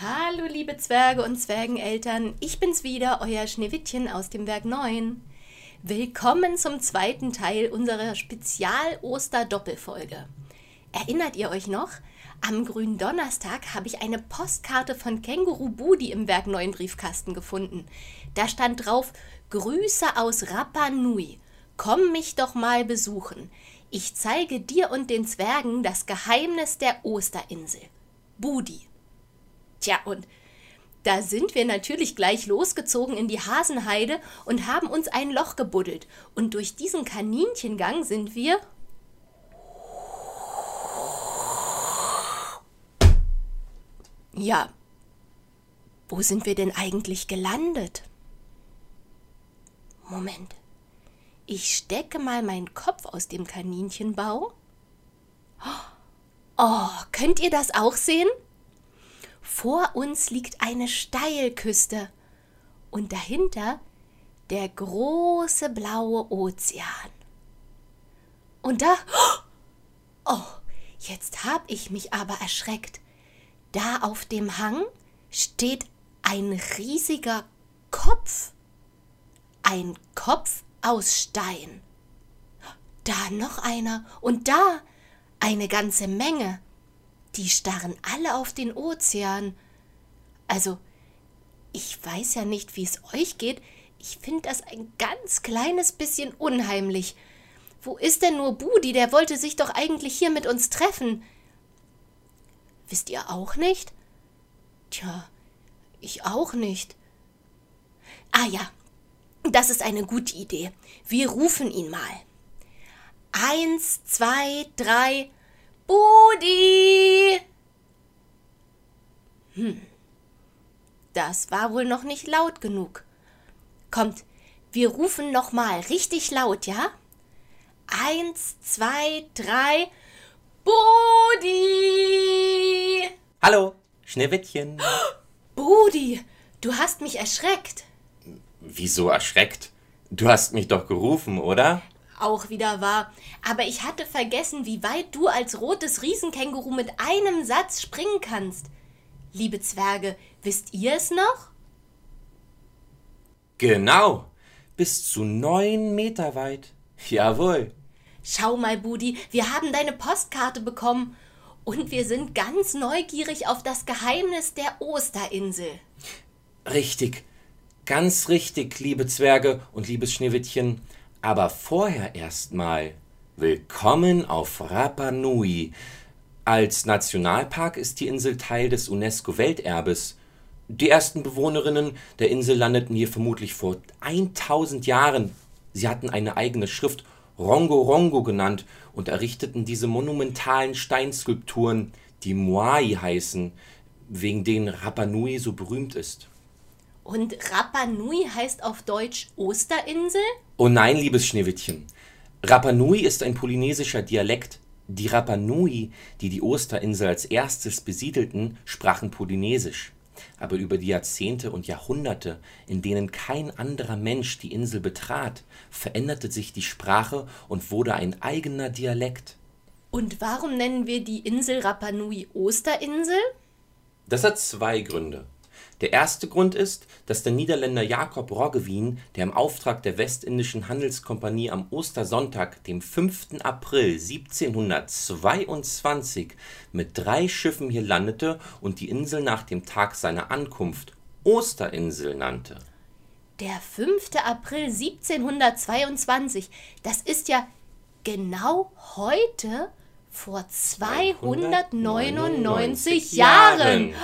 Hallo liebe Zwerge und Zwergeneltern, ich bin's wieder, euer Schneewittchen aus dem Werk 9. Willkommen zum zweiten Teil unserer Spezial-Oster-Doppelfolge. Erinnert ihr euch noch? Am grünen Donnerstag habe ich eine Postkarte von Känguru Budi im Werk 9 Briefkasten gefunden. Da stand drauf: Grüße aus Rapa Nui. Komm mich doch mal besuchen. Ich zeige dir und den Zwergen das Geheimnis der Osterinsel. Budi. Tja, und da sind wir natürlich gleich losgezogen in die Hasenheide und haben uns ein Loch gebuddelt. Und durch diesen Kaninchengang sind wir. Ja, wo sind wir denn eigentlich gelandet? Moment. Ich stecke mal meinen Kopf aus dem Kaninchenbau. Oh, könnt ihr das auch sehen? Vor uns liegt eine Steilküste und dahinter der große blaue Ozean. Und da. Oh, jetzt hab ich mich aber erschreckt. Da auf dem Hang steht ein riesiger Kopf. Ein Kopf aus Stein. Da noch einer und da eine ganze Menge die starren alle auf den Ozean. Also, ich weiß ja nicht, wie es euch geht, ich finde das ein ganz kleines bisschen unheimlich. Wo ist denn nur Budi? Der wollte sich doch eigentlich hier mit uns treffen. Wisst ihr auch nicht? Tja, ich auch nicht. Ah ja, das ist eine gute Idee. Wir rufen ihn mal. Eins, zwei, drei. Budi! Hm. Das war wohl noch nicht laut genug. Kommt, wir rufen noch mal richtig laut, ja? Eins, zwei, drei. Budi! Hallo, Schneewittchen. Budi, du hast mich erschreckt. Wieso erschreckt? Du hast mich doch gerufen, oder? Auch wieder wahr. Aber ich hatte vergessen, wie weit du als rotes Riesenkänguru mit einem Satz springen kannst. Liebe Zwerge, wisst ihr es noch? Genau, bis zu neun Meter weit. Jawohl. Schau mal, Budi, wir haben deine Postkarte bekommen und wir sind ganz neugierig auf das Geheimnis der Osterinsel. Richtig, ganz richtig, liebe Zwerge und liebes Schneewittchen. Aber vorher erstmal willkommen auf Rapa Nui. Als Nationalpark ist die Insel Teil des UNESCO-Welterbes. Die ersten Bewohnerinnen der Insel landeten hier vermutlich vor 1000 Jahren. Sie hatten eine eigene Schrift, Rongo Rongo genannt, und errichteten diese monumentalen Steinskulpturen, die Moai heißen, wegen denen Rapa Nui so berühmt ist. Und Rapa Nui heißt auf Deutsch Osterinsel? Oh nein, liebes Schneewittchen. Rapa Nui ist ein polynesischer Dialekt. Die Rapa Nui, die die Osterinsel als erstes besiedelten, sprachen Polynesisch. Aber über die Jahrzehnte und Jahrhunderte, in denen kein anderer Mensch die Insel betrat, veränderte sich die Sprache und wurde ein eigener Dialekt. Und warum nennen wir die Insel Rapa Nui Osterinsel? Das hat zwei Gründe. Der erste Grund ist, dass der Niederländer Jacob Roggeveen, der im Auftrag der Westindischen Handelskompanie am Ostersonntag, dem 5. April 1722 mit drei Schiffen hier landete und die Insel nach dem Tag seiner Ankunft Osterinsel nannte. Der 5. April 1722, das ist ja genau heute vor 299 Jahren.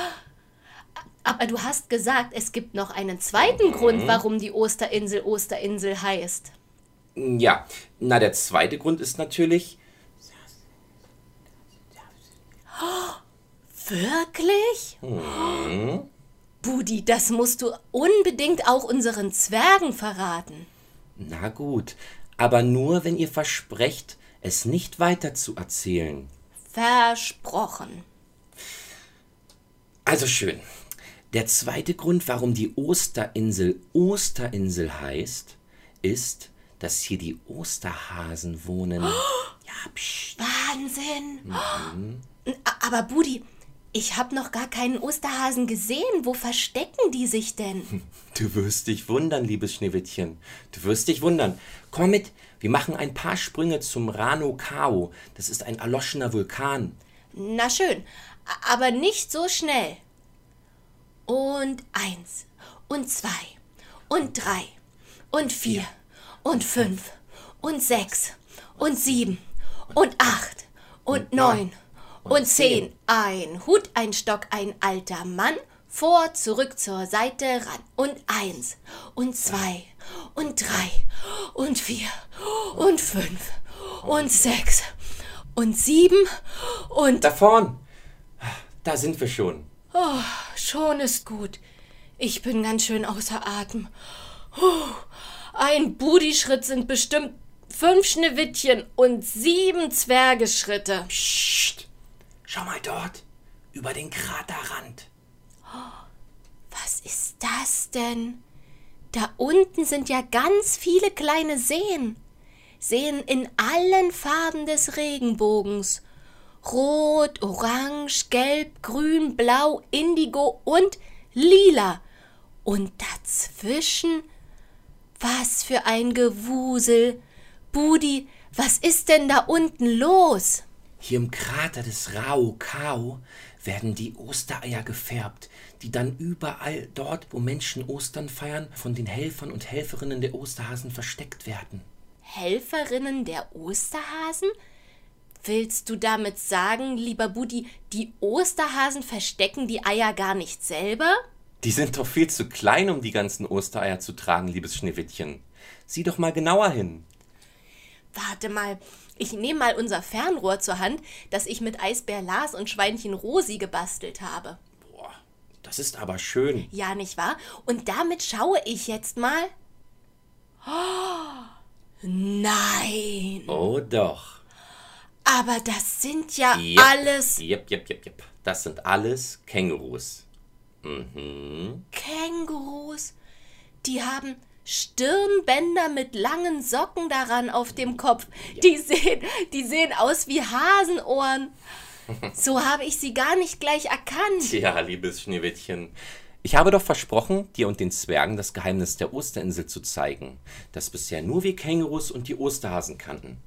Aber du hast gesagt, es gibt noch einen zweiten mhm. Grund, warum die Osterinsel Osterinsel heißt. Ja, na, der zweite Grund ist natürlich. Oh, wirklich? Mhm. Budi, das musst du unbedingt auch unseren Zwergen verraten. Na gut, aber nur, wenn ihr versprecht, es nicht weiter zu erzählen. Versprochen. Also schön. Der zweite Grund, warum die Osterinsel Osterinsel heißt, ist, dass hier die Osterhasen wohnen. Oh, ja, psch. Wahnsinn! Mhm. Aber Budi, ich habe noch gar keinen Osterhasen gesehen. Wo verstecken die sich denn? Du wirst dich wundern, liebes Schneewittchen. Du wirst dich wundern. Komm mit, wir machen ein paar Sprünge zum Rano Kao. Das ist ein erloschener Vulkan. Na schön, aber nicht so schnell. Und eins, und zwei, und drei, und vier, und fünf, und sechs, und sieben, und acht, und neun, und zehn. Ein Hut, ein Stock, ein alter Mann. Vor, zurück, zur Seite, ran. Und eins, und zwei, und drei, und vier, und fünf, und sechs, und sieben, und Da vorn. Da sind wir schon. Oh, schon ist gut. Ich bin ganz schön außer Atem. Puh, ein Budischritt sind bestimmt fünf Schneewittchen und sieben Zwergeschritte. Psst. Schau mal dort. Über den Kraterrand. Was ist das denn? Da unten sind ja ganz viele kleine Seen. Seen in allen Farben des Regenbogens. Rot, Orange, Gelb, Grün, Blau, Indigo und Lila. Und dazwischen was für ein Gewusel. Budi, was ist denn da unten los? Hier im Krater des Rao Kao werden die Ostereier gefärbt, die dann überall dort, wo Menschen Ostern feiern, von den Helfern und Helferinnen der Osterhasen versteckt werden. Helferinnen der Osterhasen? Willst du damit sagen, lieber Budi, die Osterhasen verstecken die Eier gar nicht selber? Die sind doch viel zu klein, um die ganzen Ostereier zu tragen, liebes Schneewittchen. Sieh doch mal genauer hin. Warte mal, ich nehme mal unser Fernrohr zur Hand, das ich mit Eisbär Lars und Schweinchen Rosi gebastelt habe. Boah, das ist aber schön. Ja, nicht wahr? Und damit schaue ich jetzt mal. Oh, nein! Oh doch. Aber das sind ja Jep, alles Jep, jep, jep, jep. Das sind alles Kängurus. Mhm. Kängurus. Die haben Stirnbänder mit langen Socken daran auf dem Kopf. Die sehen, die sehen aus wie Hasenohren. So habe ich sie gar nicht gleich erkannt. Tja, liebes Schneewittchen. Ich habe doch versprochen, dir und den Zwergen das Geheimnis der Osterinsel zu zeigen, das bisher nur wir Kängurus und die Osterhasen kannten.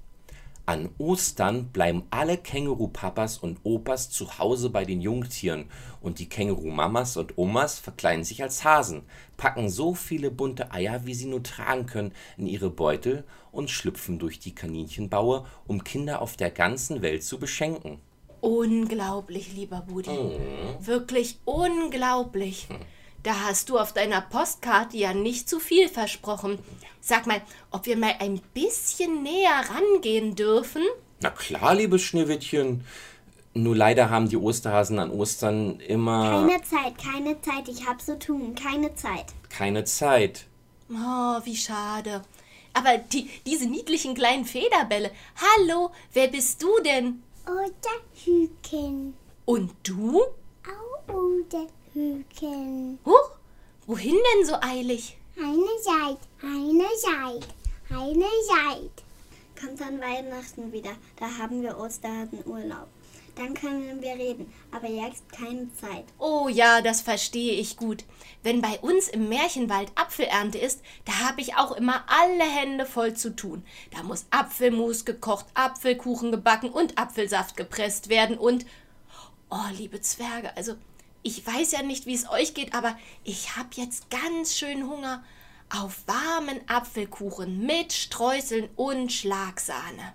An Ostern bleiben alle Känguru-Papas und Opas zu Hause bei den Jungtieren und die Känguru-Mamas und Omas verkleiden sich als Hasen, packen so viele bunte Eier, wie sie nur tragen können, in ihre Beutel und schlüpfen durch die Kaninchenbaue, um Kinder auf der ganzen Welt zu beschenken. Unglaublich, lieber Budi. Wirklich unglaublich. Da hast du auf deiner Postkarte ja nicht zu viel versprochen. Sag mal, ob wir mal ein bisschen näher rangehen dürfen? Na klar, liebes Schneewittchen. Nur leider haben die Osterhasen an Ostern immer Keine Zeit, keine Zeit, ich hab zu tun, keine Zeit. keine Zeit. Oh, wie schade. Aber die, diese niedlichen kleinen Federbälle. Hallo, wer bist du denn? Oder Hüken. Und du? Au, oder Hüken. Huch, wohin denn so eilig? Eine Seite, eine Seite, eine Seite. Kommt dann Weihnachten wieder, da haben wir Osterhasenurlaub. Dann können wir reden, aber jetzt keine Zeit. Oh ja, das verstehe ich gut. Wenn bei uns im Märchenwald Apfelernte ist, da habe ich auch immer alle Hände voll zu tun. Da muss Apfelmus gekocht, Apfelkuchen gebacken und Apfelsaft gepresst werden und... Oh, liebe Zwerge, also ich weiß ja nicht, wie es euch geht, aber ich habe jetzt ganz schön Hunger auf warmen Apfelkuchen mit Streuseln und Schlagsahne.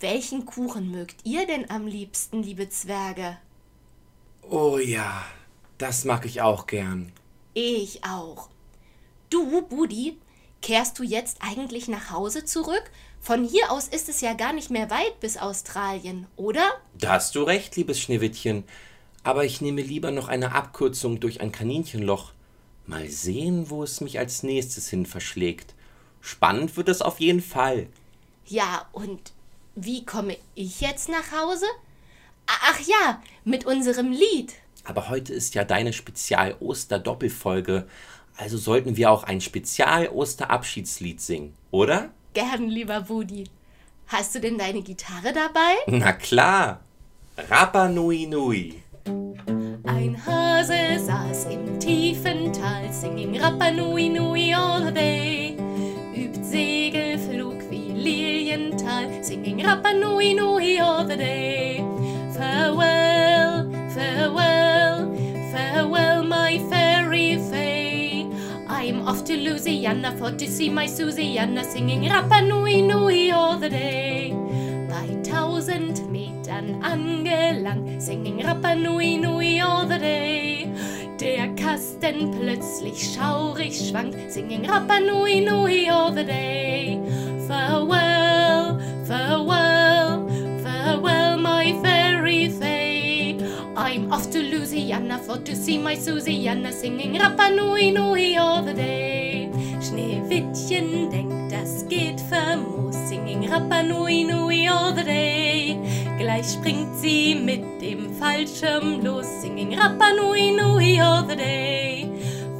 Welchen Kuchen mögt ihr denn am liebsten, liebe Zwerge? Oh ja, das mag ich auch gern. Ich auch. Du, Budi, kehrst du jetzt eigentlich nach Hause zurück? Von hier aus ist es ja gar nicht mehr weit bis Australien, oder? Da hast du recht, liebes Schneewittchen. Aber ich nehme lieber noch eine Abkürzung durch ein Kaninchenloch. Mal sehen, wo es mich als nächstes hin verschlägt. Spannend wird es auf jeden Fall. Ja, und wie komme ich jetzt nach Hause? Ach ja, mit unserem Lied. Aber heute ist ja deine Spezial-Oster-Doppelfolge. Also sollten wir auch ein Spezial-Oster-Abschiedslied singen, oder? Gern, lieber Budi. Hast du denn deine Gitarre dabei? Na klar. Rapa Nui Nui. Ein Hase saß im tiefen Tal, singing Rapa Nui Nui all the day. Übt Segelflug wie Lilienthal, singing Rapa Nui Nui all the day. Farewell, farewell, farewell, my fairy fay. I'm off to Louisiana for to see my Susiana, singing Rapa Nui Nui all the day. Bei tausend Metern angelangt, singing Rapa Nui Nui all the day. Der Kasten plötzlich schaurig schwankt, singing Rapa Nui Nui all the day. Farewell, farewell, farewell, my fairy fay. I'm off to Louisiana for to see my Susiana, singing Rapa Nui Nui all the day. Schneewittchen denkt, das geht famos, singing Rapa Nui Nui all the day. Gleich springt sie mit dem Fallschirm los, singing Rapa Nui Nui all the day.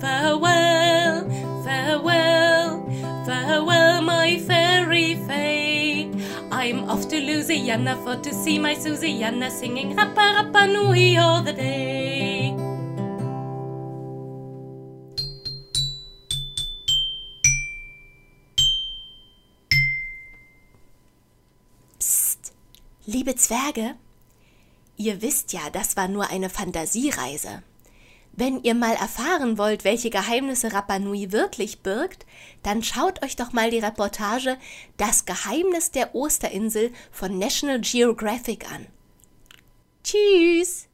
Farewell, farewell, farewell, my fairy fay. I'm off to Louisiana for to see my Susiana, singing Rapa Rapa Nui all the day. Liebe Zwerge, ihr wisst ja, das war nur eine Fantasiereise. Wenn ihr mal erfahren wollt, welche Geheimnisse Rapa Nui wirklich birgt, dann schaut euch doch mal die Reportage Das Geheimnis der Osterinsel von National Geographic an. Tschüss!